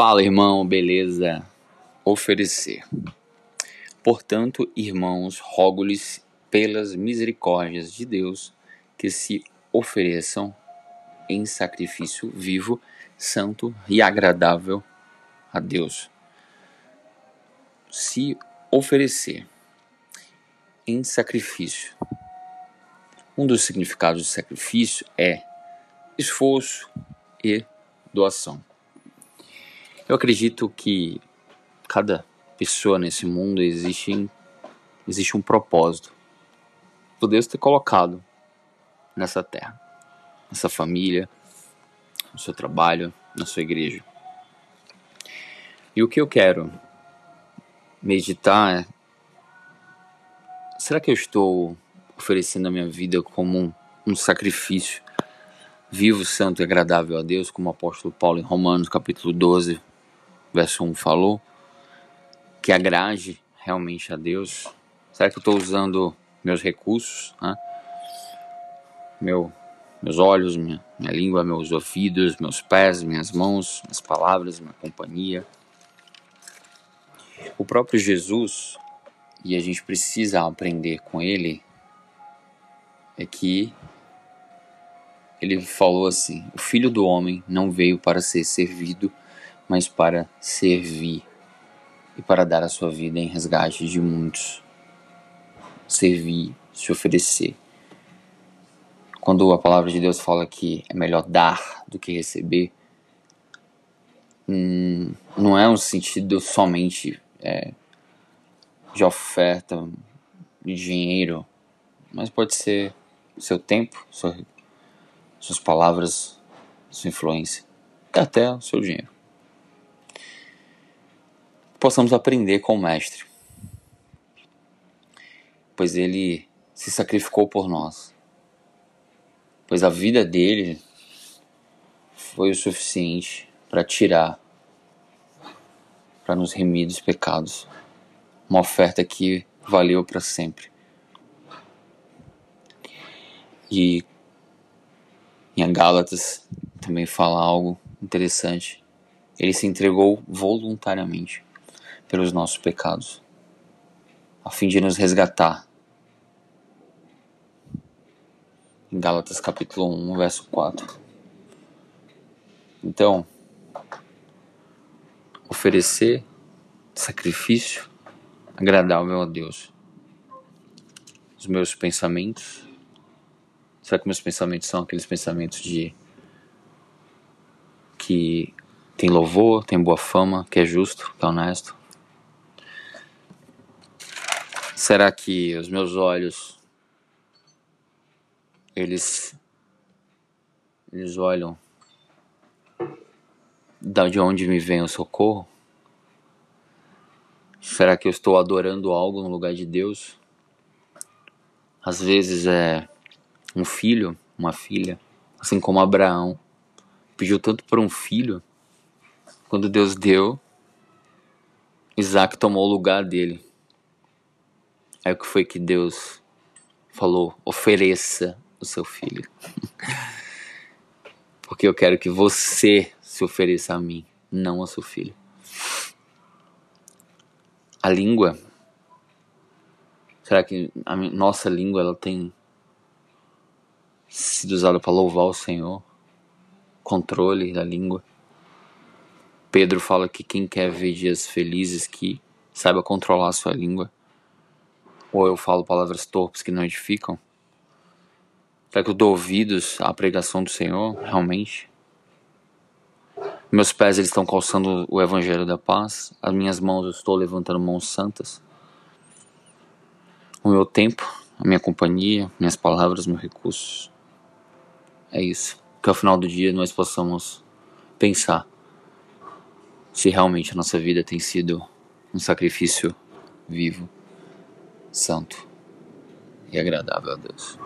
Fala, irmão, beleza? Oferecer. Portanto, irmãos, rogo-lhes pelas misericórdias de Deus que se ofereçam em sacrifício vivo, santo e agradável a Deus. Se oferecer em sacrifício. Um dos significados de sacrifício é esforço e doação. Eu acredito que cada pessoa nesse mundo existe, existe um propósito por Deus ter colocado nessa terra, nessa família, no seu trabalho, na sua igreja. E o que eu quero meditar é: será que eu estou oferecendo a minha vida como um, um sacrifício vivo, santo e agradável a Deus, como o apóstolo Paulo em Romanos capítulo 12, verso 1 falou, que agrade realmente a Deus? Será que eu estou usando meus recursos, né? Meu, meus olhos, minha, minha língua, meus ouvidos, meus pés, minhas mãos, minhas palavras, minha companhia? O próprio Jesus, e a gente precisa aprender com ele, é que ele falou assim: O filho do homem não veio para ser servido, mas para servir e para dar a sua vida em resgate de muitos. Servir, se oferecer. Quando a palavra de Deus fala que é melhor dar do que receber, hum, não é um sentido somente é, de oferta, de dinheiro, mas pode ser seu tempo, sua, suas palavras, sua influência, até o seu dinheiro possamos aprender com o Mestre, pois ele se sacrificou por nós, pois a vida dele foi o suficiente para tirar, para nos remir dos pecados, uma oferta que valeu para sempre. E em Gálatas também fala algo interessante. Ele se entregou voluntariamente pelos nossos pecados, a fim de nos resgatar. Em Gálatas capítulo 1, verso 4. Então, oferecer sacrifício agradável a Deus. Os meus pensamentos. Será que meus pensamentos são aqueles pensamentos de que tem louvor, tem boa fama, que é justo, que é honesto? Será que os meus olhos eles eles olham de onde me vem o socorro? Será que eu estou adorando algo no lugar de Deus? Às vezes é um filho, uma filha, assim como Abraão pediu tanto por um filho, quando Deus deu, Isaac tomou o lugar dele. Aí o que foi que Deus falou? Ofereça o seu filho. Porque eu quero que você se ofereça a mim, não ao seu filho. A língua. Será que a nossa língua ela tem sido usada para louvar o Senhor? Controle da língua. Pedro fala que quem quer ver dias felizes que saiba controlar a sua língua. Ou eu falo palavras torpes que não edificam? Será que eu dou ouvidos à pregação do Senhor, realmente? Meus pés eles estão calçando o evangelho da paz, as minhas mãos eu estou levantando mãos santas. O meu tempo, a minha companhia, minhas palavras, meus recursos. É isso. Que ao final do dia nós possamos pensar se realmente a nossa vida tem sido um sacrifício vivo santo e agradável a Deus.